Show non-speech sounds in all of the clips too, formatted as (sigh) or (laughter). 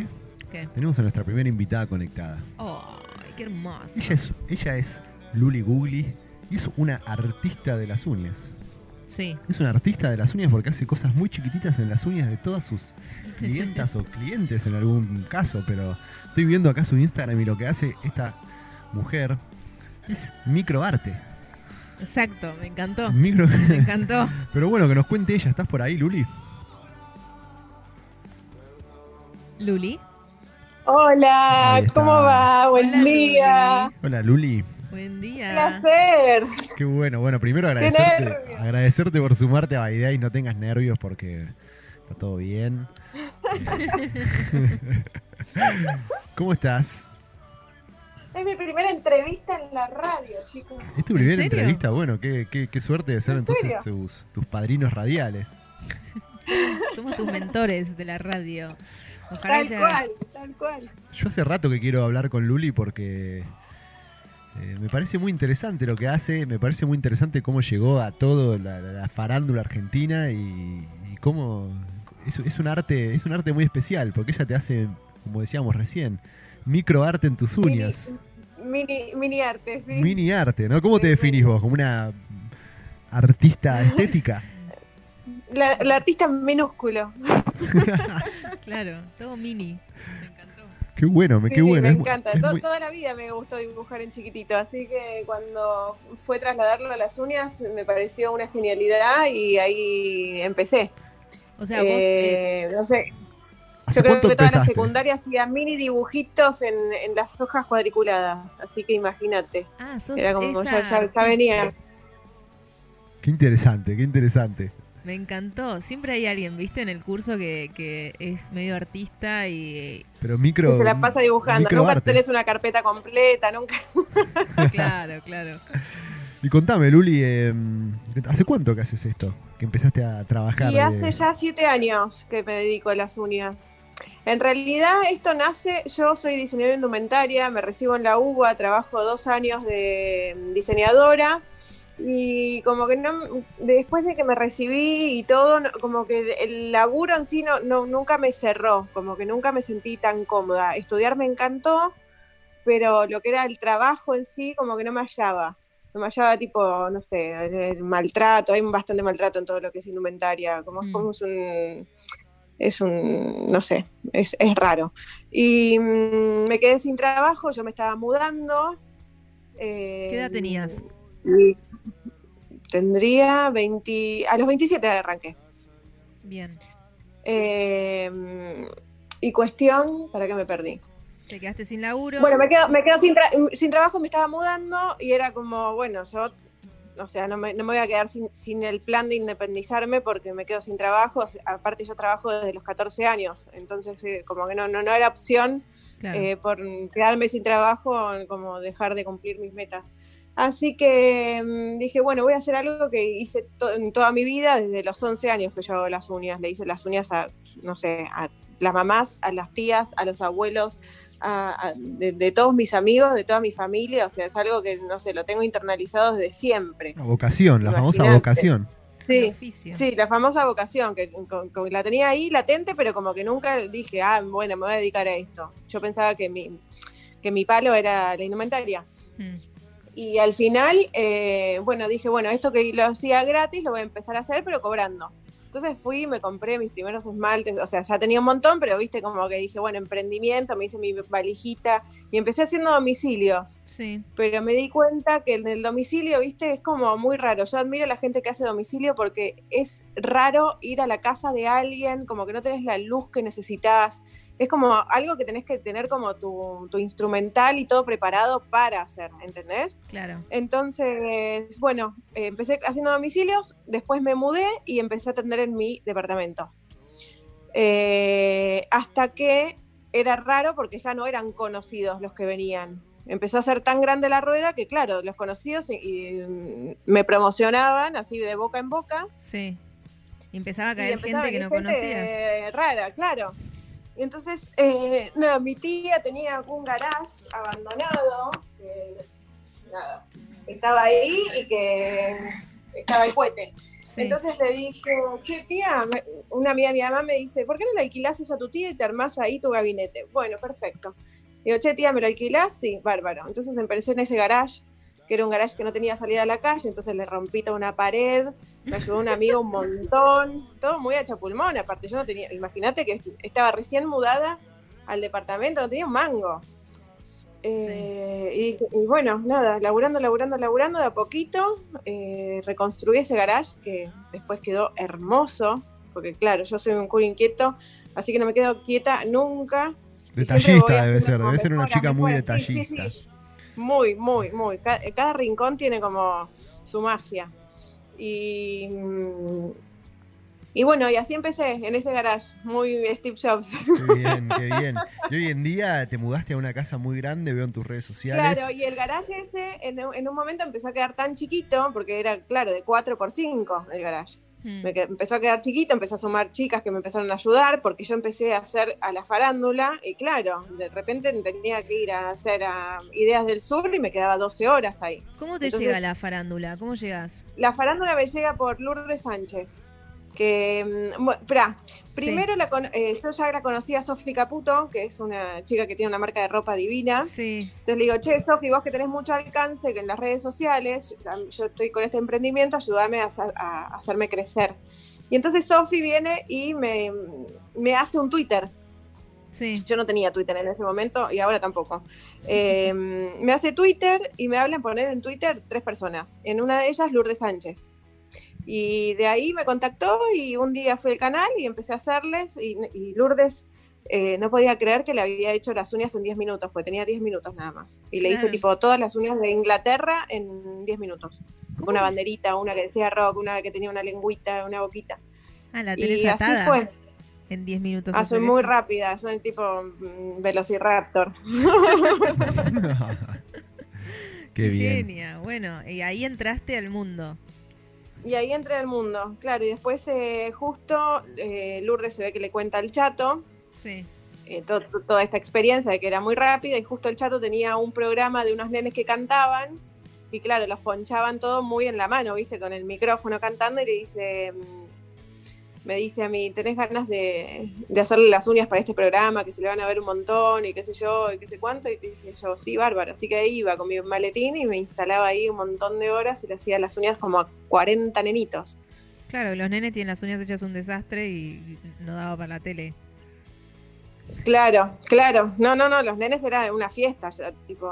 qué? ¿Qué? Tenemos a nuestra primera invitada conectada. ¡Ay, qué hermoso! Ella es, ella es Luli Googly y es una artista de las uñas. Sí. Es una artista de las uñas porque hace cosas muy chiquititas en las uñas de todas sus clientas o clientes en algún caso, pero estoy viendo acá su Instagram y lo que hace esta mujer es microarte. Exacto, me encantó. Micro... Me encantó. (laughs) Pero bueno, que nos cuente ella. ¿Estás por ahí, Luli? Luli. Hola. ¿cómo va? Buen Hola, día. Hola, Luli. Buen día. Placer. Qué bueno. Bueno, primero agradecerte, agradecerte por sumarte a Baidea y no tengas nervios porque está todo bien. (laughs) ¿Cómo estás? Es mi primera entrevista en la radio, chicos. ¿Es tu ¿En primera entrevista? Bueno, qué, qué, qué suerte de ser ¿En entonces tus, tus padrinos radiales. (laughs) Somos tus mentores de la radio. Ojalá Tal sea- cual, tal cual. Yo hace rato que quiero hablar con Luli porque eh, me parece muy interesante lo que hace, me parece muy interesante cómo llegó a todo la, la- la farándula argentina y, y cómo es, es un arte, es un arte muy especial porque ella te hace, como decíamos recién, microarte en tus uñas, mini, mini arte, sí. mini arte, ¿no? ¿Cómo te Sí, definís vos? ¿Como una artista estética? (laughs) La, la artista minúsculo. (laughs) Claro, todo mini. Me encantó. Qué bueno, me, Sí, qué bueno. me es encanta. es To- muy- Toda la vida me gustó dibujar en chiquitito, así que cuando fue trasladarlo a las uñas me pareció una genialidad y ahí empecé. O sea, vos. eh, Eh, no sé, ¿Hace Yo creo que toda la secundaria hacía mini dibujitos en, en las hojas cuadriculadas, así que imagínate. ah, Era como esa ya, ya, ya venía. Qué interesante, qué interesante. Me encantó. Siempre hay alguien, viste, en el curso que, que es medio artista y. Pero micro. que se la pasa dibujando. Nunca microarte. tenés una carpeta completa, nunca. (laughs) Claro, claro. Y contame, Luli, eh, ¿hace cuánto que haces esto? Que empezaste a trabajar. Y de- hace ya siete años que me dedico a las uñas. En realidad esto nace, yo soy diseñadora indumentaria, me recibo en la UBA, trabajo dos años de diseñadora y como que no, después de que me recibí y todo, como que el laburo en sí no, no- nunca me cerró, como que nunca me sentí tan cómoda. Estudiar me encantó, pero lo que era el trabajo en sí como que no me hallaba. No me hallaba tipo, no sé, el maltrato, hay bastante maltrato en todo lo que es indumentaria, como, Mm. como es un, es un, no sé, es, es raro. Y mm, me quedé sin trabajo, yo me estaba mudando. eh, ¿Qué edad tenías? Y tendría 20, a los 27 arranqué. Bien. Eh, y cuestión, ¿para qué me perdí? Te quedaste sin laburo. Bueno, me quedo, me quedo sin, tra- sin trabajo, me estaba mudando y era como, bueno, yo, o sea, no me, no me voy a quedar sin, sin el plan de independizarme porque me quedo sin trabajo. O sea, aparte, yo trabajo desde los 14 años, entonces, eh, como que no, no, no era opción Claro. eh, por quedarme sin trabajo, como dejar de cumplir mis metas. Así que mm, dije, bueno, voy a hacer algo que hice to- en toda mi vida, desde los 11 años que yo hago las uñas. Le hice las uñas a, no sé, a las mamás, a las tías, a los abuelos, a- a- de, de todos mis amigos, de toda mi familia. O sea, es algo que, no sé, lo tengo internalizado desde siempre. La vocación, la famosa vocación. Sí. Sí, la famosa vocación, que con- con- la tenía ahí latente, pero como que nunca dije, ah, bueno, me voy a dedicar a esto. Yo pensaba que mi, que mi palo era la indumentaria. Mm. Y al final, eh, bueno, dije, bueno, esto que lo hacía gratis lo voy a empezar a hacer, pero cobrando. Entonces fui y me compré mis primeros esmaltes, o sea, ya tenía un montón, pero viste como que dije, bueno, emprendimiento, me hice mi valijita y empecé haciendo domicilios Sí. pero me di cuenta que en el domicilio, viste, es como muy raro. Yo admiro a la gente que hace domicilio porque es raro ir a la casa de alguien, como que no tenés la luz que necesitas. Es como algo que tenés que tener como tu, tu instrumental y todo preparado para hacer, ¿entendés? Claro. Entonces, bueno, empecé haciendo domicilios, después me mudé y empecé a atender en mi departamento. Eh, hasta que era raro porque ya no eran conocidos los que venían. Empezó a ser tan grande la rueda que, claro, los conocidos y, y, mm, me promocionaban así de boca en boca. Sí. Y empezaba a caer empezaba gente que no venir conocías. rara, claro. Y entonces, eh, nada, mi tía tenía un garage abandonado, que, nada, estaba ahí y que estaba el cohete. Entonces le dije, che, tía, una amiga de mi mamá me dice, ¿por qué no le alquilás eso a tu tía y te armás ahí tu gabinete? Bueno, perfecto. Digo, che, tía, ¿me lo alquilás? Sí, bárbaro. Entonces empecé en ese garage, que era un garage que no tenía salida a la calle, entonces le rompí toda una pared, me ayudó un amigo un montón, todo muy a chapulmón, aparte yo no tenía, imagínate que estaba recién mudada al departamento, no tenía un mango. Eh, y, bueno, nada, laburando, laburando, laburando de a poquito, eh, reconstruí ese garage que después quedó hermoso, porque claro, yo soy un culo inquieto, así que no me quedo quieta nunca. Detallista debe ser, debe ser una chica muy detallista. Muy, muy, muy. cada, rincón tiene como su magia. Y, mm, y bueno, y así empecé en ese garage, muy Steve Jobs. Qué bien, qué bien. Y hoy en día te mudaste a una casa muy grande, veo en tus redes sociales. Claro, y el garage ese en, un momento empezó a quedar tan chiquito, porque era, claro, de 4 por 5 el garage. Hmm. Me empezó a quedar chiquito, empecé a sumar chicas que me empezaron a ayudar, porque yo empecé a hacer a la farándula, y claro, de repente tenía que ir a hacer a Ideas del Sur y me quedaba 12 horas ahí. ¿Cómo te llega la farándula? ¿Cómo llegas? La farándula me llega por Lourdes Sánchez que, mm, espera, primero la eh, yo ya la conocí a Sofi Caputo, que es una chica que tiene una marca de ropa divina. Sí. Entonces le digo, che, Sofi, vos que tenés mucho alcance que en las redes sociales, yo estoy con este emprendimiento, ayúdame a, hacerme crecer. Y entonces Sofi viene y me, me hace un Twitter. Sí. Yo no tenía Twitter en ese momento y ahora tampoco. Eh, (laughs) me hace Twitter y me hablan poner en Twitter tres personas. En una de ellas, Lourdes Sánchez. Y de ahí me contactó y un día fui al canal y empecé a hacerles y, Lourdes eh, no podía creer que le había hecho las uñas en 10 minutos, porque tenía 10 minutos nada más. Y le hice tipo todas las uñas de Inglaterra en 10 minutos. Una banderita, una que decía rock, una que tenía una lengüita, una boquita. Ah, la y así fue. En 10 minutos. Ah, soy muy rápida, soy tipo mm, Velociraptor. (laughs) Qué bien. Genia. Bueno, y ahí entraste al mundo. Y ahí entra el mundo, claro, y después eh, justo eh, Lourdes se ve que le cuenta al chato. Sí. Eh, toda esta experiencia de que era muy rápida y justo el chato tenía un programa de unos nenes que cantaban y claro, los ponchaban todo muy en la mano, viste, con el micrófono cantando y le dice, me dice a mí, ¿tenés ganas de, hacerle las uñas para este programa, que se le van a ver un montón y qué sé yo, y qué sé cuánto? Y te dije yo, sí, bárbaro. Así que ahí iba con mi maletín y me instalaba ahí un montón de horas y le hacía las uñas como a 40 nenitos. Claro, los nenes tienen las uñas hechas un desastre y no daba para la tele. Claro, claro. No, no, no, los nenes era una fiesta, ya, tipo,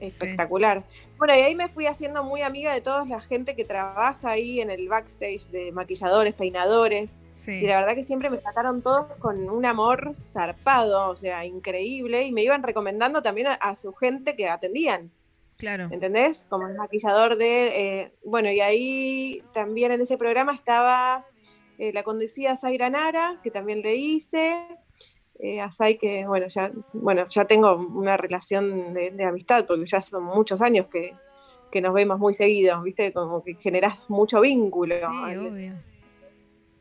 espectacular. Bueno, y ahí me fui haciendo muy amiga de toda la gente que trabaja ahí en el backstage de maquilladores, peinadores. Y la verdad que siempre me sacaron todos con un amor zarpado, o sea, increíble. Y me iban recomendando también a, su gente que atendían. Claro. ¿Entendés? Como el maquillador de. Eh, bueno, y ahí también en ese programa estaba eh, la conducía Zaira Nara, que también le hice eh, Asai que bueno ya bueno ya tengo una relación de, amistad porque ya son muchos años que, nos vemos muy seguidos viste como que generas mucho vínculo sí, obvio.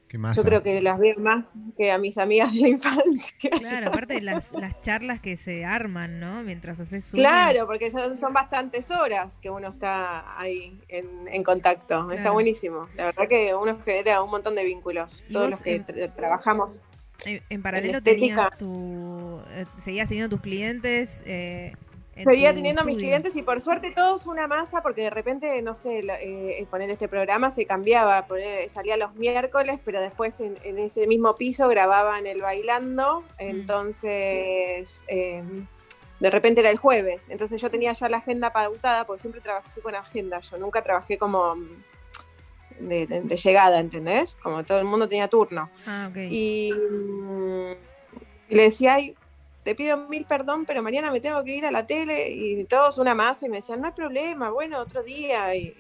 Yo creo que las veo más que a mis amigas de la infancia. Claro, aparte de las, las charlas que se arman, ¿no? Mientras haces su. Claro, porque son, bastantes horas que uno está ahí en, contacto. Está buenísimo. La verdad que uno genera un montón de vínculos. Todos los que trabajamos en paralelo tenías tu, eh, seguías teniendo tus clientes. Eh, Seguía teniendo a mis clientes y por suerte todos una masa porque de repente, no sé, eh, poner este programa se cambiaba, salía los miércoles, pero después en, ese mismo piso grababan el bailando, entonces em, de repente era el jueves, entonces yo tenía ya la agenda pautada porque siempre trabajé con agenda, yo nunca trabajé como de, llegada, ¿entendés? Como todo el mundo tenía turno. Ah, y, mm, le decía, ay, te pido mil perdón, pero mañana me tengo que ir a la tele y todos una más y me decían, no hay problema, bueno, otro día. Y,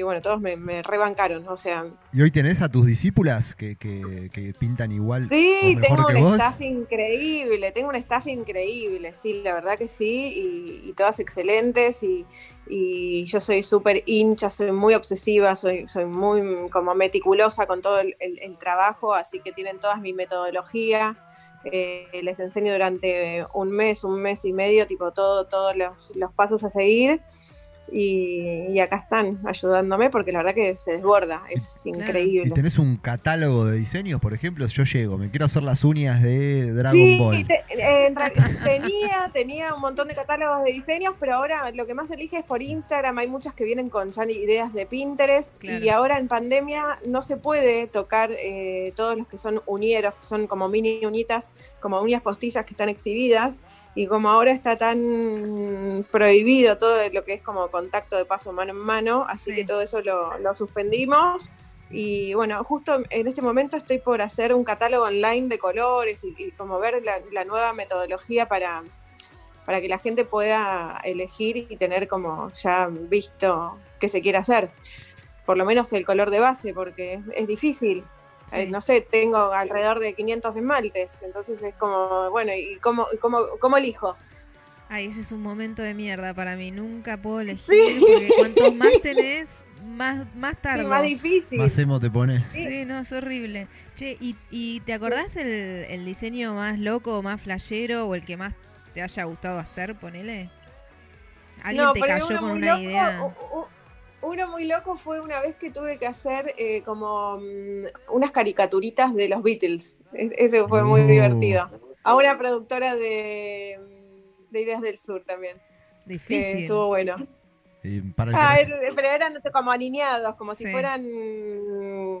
bueno, todos me, rebancaron, o sea. ¿Y hoy tenés a tus discípulas que, que, pintan igual? Sí, tengo un staff increíble, tengo un staff increíble, sí, la verdad que sí, y, todas excelentes y, y yo soy súper hincha, soy muy obsesiva, soy, soy muy como meticulosa con todo el trabajo, así que tienen todas mi metodología eh, les enseño durante un mes, un mes y medio, tipo todo, todos los, pasos a seguir. Y, y acá están ayudándome porque la verdad que se desborda, es Claro. increíble. ¿Y tenés un catálogo de diseños, por ejemplo? Yo llego, me quiero hacer las uñas de Dragon Sí, Ball. te- en realidad (laughs) tenía, tenía un montón de catálogos de diseños, pero ahora lo que más elige es por Instagram. Hay muchas que vienen con ya ideas de Pinterest Claro. y ahora en pandemia no se puede tocar eh, todos los que son uñeros, que son como mini uñitas, como uñas postizas que están exhibidas. Y como ahora está tan prohibido todo lo que es como contacto de paso mano en mano, así Sí. que todo eso lo, lo suspendimos. Y bueno, justo en este momento estoy por hacer un catálogo online de colores y, y como ver la, la nueva metodología para, para que la gente pueda elegir y tener como ya visto qué se quiere hacer. Por lo menos el color de base, porque es, es difícil. Sí. Eh, no sé, tengo alrededor de 500 esmaltes, entonces es como, bueno, ¿y cómo, y cómo, cómo elijo? Ay, ese es un momento de mierda para mí. Nunca puedo elegir Sí. porque cuanto más (laughs) tenés, más, más Sí, tarde. más difícil. Más emo te pones. Sí, no, es horrible. Che, ¿y, y te acordás el, el diseño más loco, más flashero o el que más te haya gustado hacer, ponele? ¿Alguien te cayó con una loco, idea? Uno muy loco fue una vez que tuve que hacer eh, como mm, unas caricaturitas de los Beatles. Es- ese fue muy Uh. divertido. A una productora de, mm, de Ideas del Sur también. Difícil. estuvo bueno. Y para el Ah, que- er- pero eran como alineados, como si fueran, mm,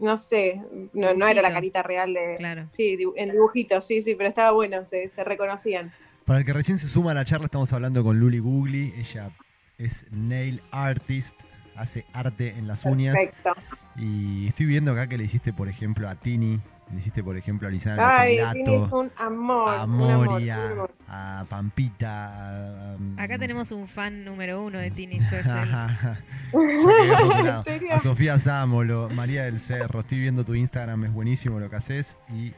no sé, no, no era la carita real de... Claro. Sí, dibu- en dibujitos, sí, sí, pero estaba bueno, se, se reconocían. Para el que recién se suma a la charla, estamos hablando con Luli Googly. Ella es nail artist, hace arte en las uñas. Perfecto. Y estoy viendo acá que le hiciste, por ejemplo, a Tini, le hiciste, por ejemplo, a Lisana Ay, Lopilato, tienes un amor, a un amor, Moria, un amor. a Pampita. a- a- Acá tenemos un fan número uno de Tini. es. (laughs) (laughs) A Sofía Sámolo, María del Cerro, estoy viendo tu Instagram, es buenísimo lo que haces y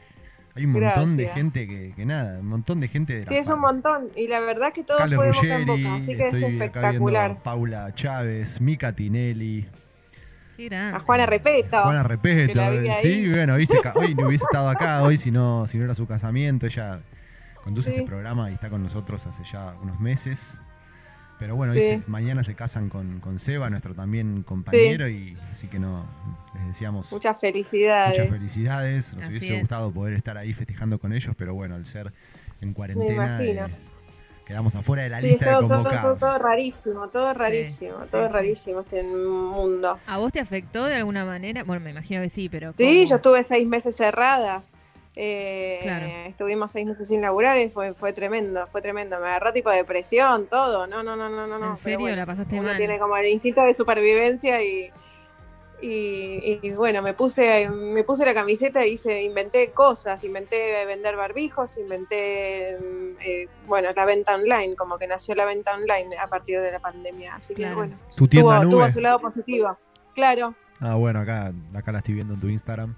hay un montón de gente que, que nada, un montón de gente de la Sí, es un montón. Y la verdad que todo Carles fue de boca en Ruggeri, boca, así que es espectacular. a Paula Chávez, Mica Tinelli. A Juana Repeto. Juana Repeto. que ahí. Sí, bueno, hoy, se ca- hoy no hubiese (laughs) estado acá, hoy si no, si no era su casamiento, ella conduce Sí. este programa y está con nosotros hace ya unos meses. Pero bueno, hoy Sí. se- mañana se casan con, con Seba, nuestro también compañero, y así que no, les deseamos Muchas felicidades. muchas felicidades. Nos Así hubiese es. gustado poder estar ahí festejando con ellos, pero bueno, al ser en cuarentena imagino. eh, quedamos afuera de la Sí, lista de todo, todo, todo, convocados. todo rarísimo, todo rarísimo, sí, todo sí. rarísimo este mundo. ¿A vos te afectó de alguna manera? Bueno, me imagino que sí, pero. Sí, ¿cómo? yo estuve seis meses cerradas. Eh, Claro. Estuvimos seis meses sin laburar y fue, fue tremendo, fue tremendo. Me agarró tipo depresión, todo. No, no, no, no, no. no. ¿En serio? bueno, ¿La pasaste uno mal? tiene como el instinto de supervivencia y, y, y, bueno, me puse, me puse la camiseta y hice, inventé cosas, inventé vender barbijos, inventé mm, eh, bueno, la venta online, como que nació la venta online a partir de la pandemia. Así Claro. que bueno, ¿Tu tuvo, tuvo su lado positivo. Claro, Ah, bueno, acá, acá la estoy viendo en tu Instagram.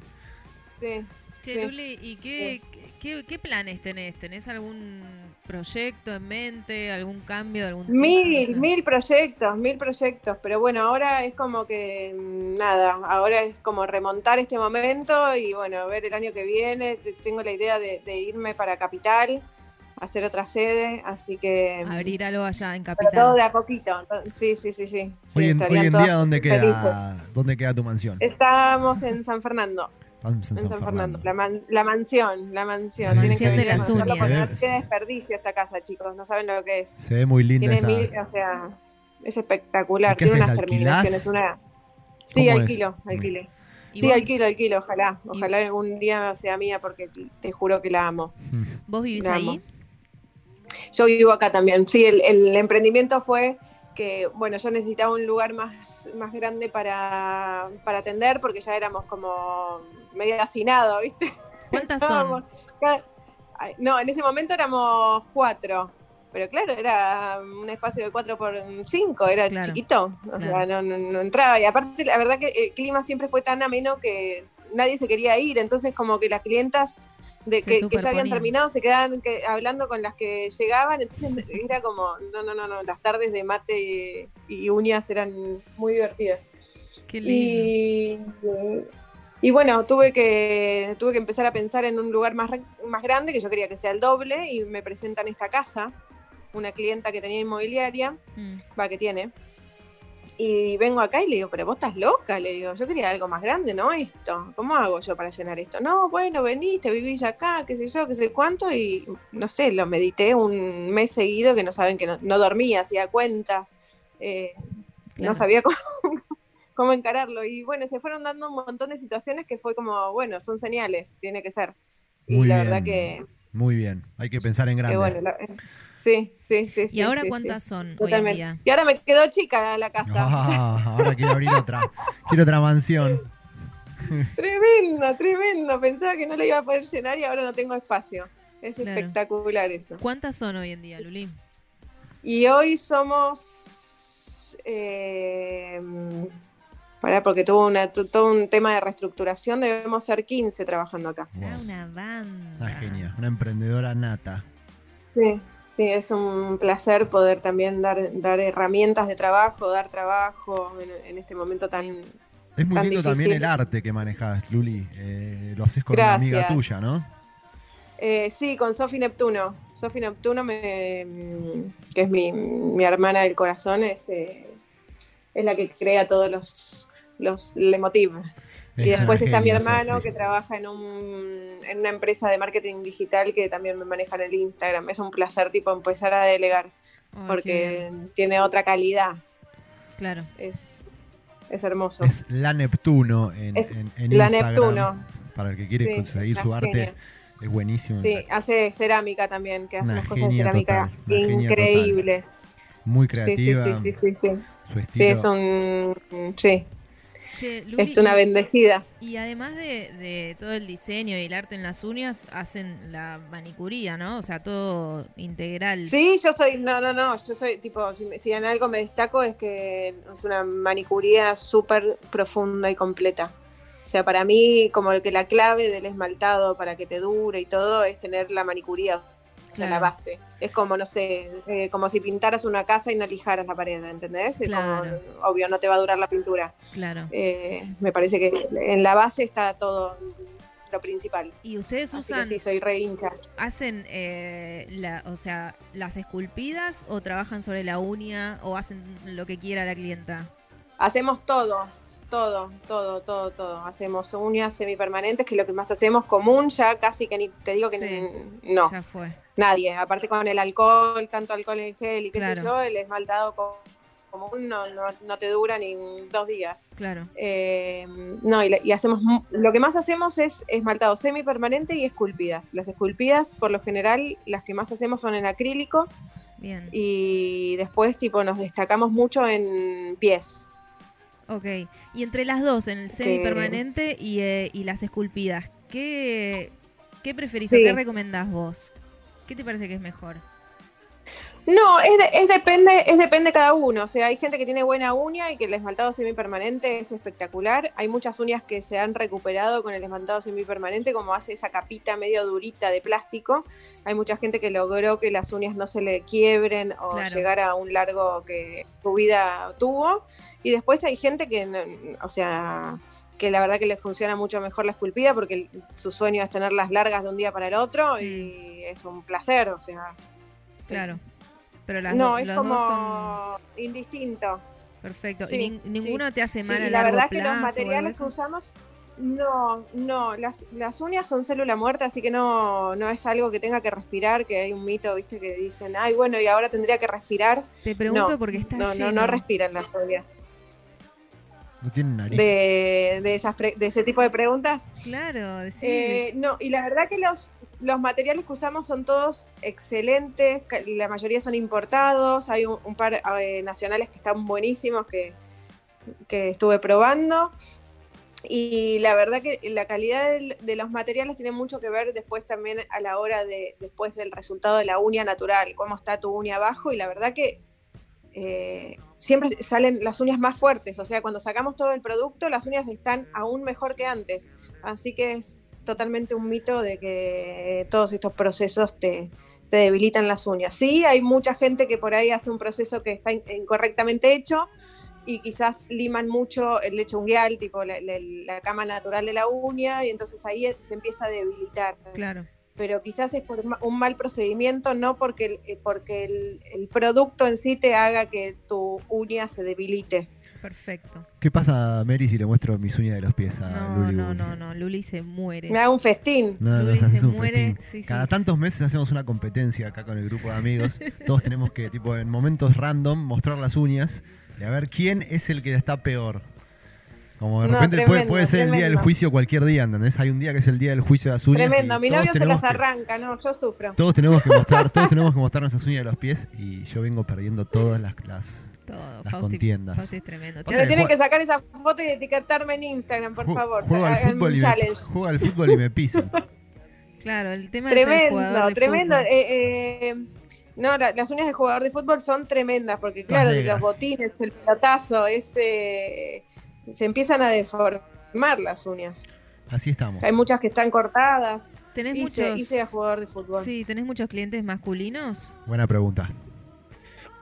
sí. Che, sí. Luli, ¿y qué, qué, qué planes tenés? ¿Tenés algún proyecto en mente? ¿Algún cambio? ¿Algún tipo? Mil, No sé. mil proyectos, mil proyectos, pero bueno, ahora es como que mm, nada, ahora es como remontar este momento y bueno, ver el año que viene, Te- tengo la idea de, de irme para Capital, hacer otra sede, así que... Abrir algo allá en pero Capital. todo de a poquito, to- sí, sí, sí, sí. sí, hoy en, hoy día, ¿dónde felices. queda, ¿dónde queda tu mansión? Estamos en San Fernando, en San Fernando, la, man- la mansión, la mansión. La Tienen que de venir a las uñas. tiene desperdicio esta casa, chicos, no saben lo que es. Se ve muy linda Tiene esa. mil, o sea, es espectacular. ¿Y qué Tiene unas terminaciones, una. Sí, ¿Cómo es? alquilo, alquilo. ¿Y Sí, vos, alquilo, alquilo, ojalá. y- Ojalá algún día sea mía porque te, juro que la amo. Mm. vos vivís La ahí? amo. Yo vivo acá también. Sí, el, el emprendimiento fue que, bueno, yo necesitaba un lugar más, más grande para, para atender porque ya éramos como medio hacinados, ¿viste? ¿Cuántas (laughs) son? No, en ese momento éramos cuatro. Pero claro, era un espacio de cuatro por cinco, era Claro, chiquito. O sea, no, no- no entraba. Y aparte, la verdad que el clima siempre fue tan ameno que nadie se quería ir. Entonces, como que las clientas de que, que ya habían terminado se quedaban que- hablando con las que llegaban. Entonces, era como, no, no, no, no. Las tardes de mate y, y uñas eran muy divertidas. Qué lindo. Y, y bueno, tuve que, tuve que empezar a pensar en un lugar más, más grande, que yo quería que sea el doble, y me presentan esta casa, una clienta que tenía inmobiliaria, Mm. va, que tiene, Y vengo acá y le digo, pero vos estás loca, le digo, yo quería algo más grande, ¿no? Esto, ¿cómo hago yo para llenar esto? No, bueno, veniste, vivís acá, qué sé yo, qué sé cuánto, y no sé, lo medité un mes seguido que no saben que no, dormía, hacía cuentas, eh, no sabía (laughs) cómo, cómo encararlo. Y bueno, se fueron dando un montón de situaciones que fue como, bueno, son señales, tiene que ser. y la verdad que... Muy bien, hay que pensar en grande. Sí, sí, sí. ¿Y ahora cuántas son hoy en día? Y ahora me quedó chica la casa. Ah, ahora quiero abrir otra. (laughs) quiero otra mansión. tremendo, tremendo. Pensaba que no la iba a poder llenar y ahora no tengo espacio. Es espectacular eso. ¿Cuántas son hoy en día, Luli? Y hoy somos... Eh, para, porque tuvo una, todo un tema de reestructuración, debemos ser 15 trabajando acá. Una banda. Una genia, una emprendedora nata. Sí, Sí, es un placer poder también dar, dar herramientas de trabajo, dar trabajo en, este momento tan. Es muy lindo también el arte que manejas, Luli. Eh, lo haces con una amiga tuya, ¿no? Eh, sí, con Sofi Neptuno. Sofi Neptuno, me, que es mi, mi, hermana del corazón, es, eh, es la que crea todos los, los y después está mi hermano que trabaja en, un, en una empresa de marketing digital que también me maneja en el Instagram. Es un placer tipo empezar a delegar porque tiene otra calidad. Claro. Es, es hermoso. Es la Neptuno en, en, la Neptuno. Para el que quiere conseguir su arte. Es buenísimo. Sí, hace cerámica también, que hace unas cosas de cerámica increíbles. Muy creativa. Sí, sí, sí, sí, sí. Sí, es un... Sí, es una bendecida. Y además de, todo el diseño y el arte en las uñas, hacen la manicuría, ¿no? O sea, todo integral. Sí, yo soy, no, no, no, yo soy tipo, si, en algo me destaco es que es una manicuría súper profunda y completa. O sea, para mí, como que la clave del esmaltado para que te dure y todo es tener la manicuría sea, la base. Es como, no sé, eh, como si pintaras una casa y no lijaras la pared, ¿entendés? Como, obvio, no te va a durar la pintura. Claro. Eh, me parece que en la base está todo lo principal. Y ustedes usan. sí, soy re hincha. ¿Hacen, eh, la, o sea, las esculpidas o trabajan sobre la uña o hacen lo que quiera la clienta? Hacemos todo todo, todo, todo, todo. Hacemos uñas semipermanentes, que es lo que más hacemos común, ya casi que ni te digo que no. Ya fue. Nadie, aparte con el alcohol, tanto alcohol en gel y qué sé yo, el esmaltado común no, no, te dura ni dos días. Claro. Eh, no, y, hacemos, lo que más hacemos es esmaltado semipermanente y esculpidas. Las esculpidas, por lo general, las que más hacemos son en acrílico. Bien. Y después, tipo, nos destacamos mucho en pies. Ok, y entre las dos, en el semipermanente y, eh, y las esculpidas, ¿qué, qué preferís o qué recomendás vos? ¿Qué te parece que es mejor? No, es, es, depende, es depende cada uno. O sea, hay gente que tiene buena uña y que el esmaltado semipermanente es espectacular. Hay muchas uñas que se han recuperado con el esmaltado semipermanente, como hace esa capita medio durita de plástico. Hay mucha gente que logró que las uñas no se le quiebren o llegar a un largo que su vida tuvo. Y después hay gente que, o sea, que la verdad que le funciona mucho mejor la esculpida porque su sueño es tenerlas largas de un día para el otro y es un placer, o sea. Claro. Pero no, es como indistinto. Perfecto. ¿Y ninguno te hace mal a La verdad que los materiales que usamos, no, no, las, las uñas son célula muerta, así que no, no es algo que tenga que respirar, que hay un mito, viste, que dicen, ay, bueno, y ahora tendría que respirar. Te pregunto porque está No, no, no respiran las uñas. No tienen nariz. De, de, esas de ese tipo de preguntas. Claro, sí. Eh, no, y la verdad que los, los materiales que usamos son todos excelentes, la mayoría son importados, hay un, par eh, nacionales que están buenísimos que, estuve probando. Y la verdad que la calidad de, los materiales tiene mucho que ver después también a la hora de, después del resultado de la uña natural, cómo está tu uña abajo y la verdad que eh, siempre salen las uñas más fuertes, o sea, cuando sacamos todo el producto las uñas están aún mejor que antes, así que es totalmente un mito de que todos estos procesos te, debilitan las uñas. Sí, hay mucha gente que por ahí hace un proceso que está incorrectamente hecho y quizás liman mucho el lecho unguial, tipo la, cama natural de la uña, y entonces ahí se empieza a debilitar. Claro. Pero quizás es por un mal procedimiento, no porque, porque el, el producto en sí te haga que tu uña se debilite. Perfecto. ¿Qué pasa, Mary, si le muestro mis uñas de los pies a No, Luli no, no, no. Luli se muere. Me hago un festín. No, Luli se un muere, festín. sí, sí. Cada tantos meses hacemos una competencia acá con el grupo de amigos. (laughs) Todos tenemos que, tipo, en momentos random, mostrar las uñas y a ver quién es el que está peor. Como de repente puede, tremendo, puede ser el día del juicio cualquier día, ¿entendés? Hay un día que es el día del juicio de las uñas. Tremendo. Mi todos novio se tenemos las que- arranca, no, yo sufro. Todos tenemos que (laughs) mostrar, todos tenemos que mostrar nuestras uñas de los pies y yo vengo perdiendo todas las, las Todo. Las Fausti- contiendas. Fausti es tremendo. Pero tienen que sacar esa foto y etiquetarme en Instagram, por Ju- favor. Juego al Hagan fútbol un y me, challenge. juego al fútbol y me pisan. Claro, el tema es el Tremendo, jugador de tremendo. fútbol. eh, eh, no, la- las uñas de jugador de fútbol son tremendas, porque claro, de los botines, el pelotazo, es, eh, se empiezan a deformar las uñas. Así estamos. Hay muchas que están cortadas. ¿Tenés Hice, muchos, hice a jugador de fútbol. sí, ¿Tenés muchos clientes masculinos? Buena pregunta.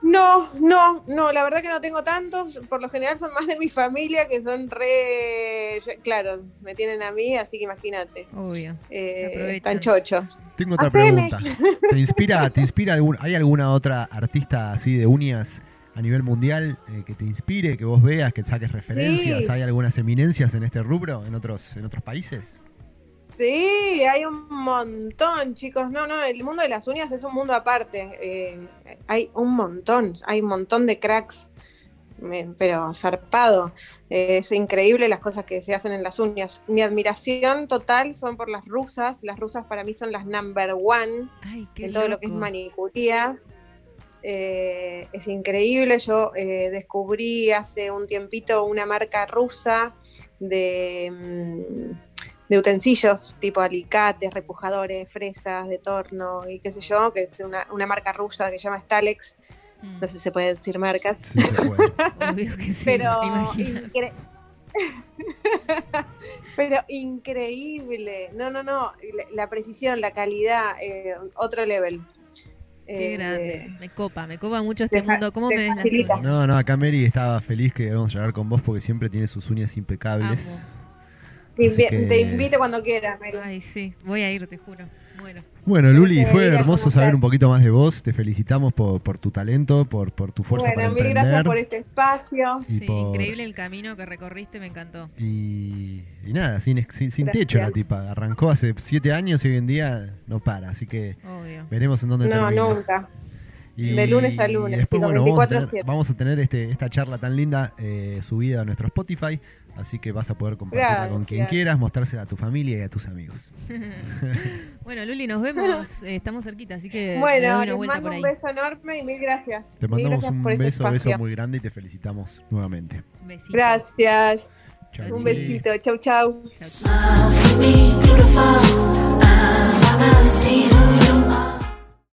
No, no, no, la verdad que no tengo tantos. Por lo general son más de mi familia que son re. Claro, me tienen a mí, así que imagínate. Obvio. Eh, tan chochos. Tengo otra Haceme. pregunta. ¿Te inspira, te inspira algún, hay alguna otra artista así de uñas a nivel mundial eh, que te inspire, que vos veas, que saques referencias? Sí. ¿Hay algunas eminencias en este rubro en otros en otros países? Sí, hay un montón, chicos. No, no, el mundo de las uñas es un mundo aparte. Eh, hay un montón, hay un montón de cracks, pero zarpado. Eh, es increíble las cosas que se hacen en las uñas. Mi admiración total son por las rusas. Las rusas para mí son las number one Ay, qué en todo lo que es manicuría. Eh, es increíble. Yo eh, descubrí hace un tiempito una marca rusa de, mm, de utensilios, tipo alicates, repujadores, fresas de torno y qué sé yo, que es una, una marca rusa que se llama Stalex. Mm, No sé si se puede decir marcas. Sí, se puede. Obvio que sí. (laughs) Pero, incre- (laughs) pero increíble. No, no, no. La, la precisión, la calidad, eh, otro level. Qué Eh, grande. Me copa, me copa mucho este mundo. ¿Cómo te me ves uñas? No, no, acá Mary estaba feliz que vamos a hablar con vos porque siempre tiene sus uñas impecables. Te, invi- que- te invito cuando quieras, Mary. Ay, sí. Voy a ir, te juro. Bueno, Luli, fue hermoso saber un poquito más de vos. Te felicitamos por, por tu talento, por, por tu fuerza Bueno, para mil emprender. gracias por este espacio. y Sí, por- increíble el camino que recorriste, me encantó. Y, y nada, sin, sin, techo la tipa. Arrancó hace siete años y hoy en día no para. Así que Obvio. veremos en dónde No, termina. nunca. Y- De lunes a lunes, y después, digo, bueno, vamos a 24/7. tener, vamos a tener este, esta charla tan linda eh, subida a nuestro Spotify. Así que vas a poder compartirla con quien quieras, mostrársela a tu familia y a tus amigos. (laughs) bueno, Luli, nos vemos. (laughs) Eh, estamos cerquita, así que Bueno, les mando un beso enorme y mil gracias. Te mandamos gracias un por este beso, beso muy grande y te felicitamos nuevamente. Besito. Gracias. Chau, Un besito. Chau, chau. Chau, chau.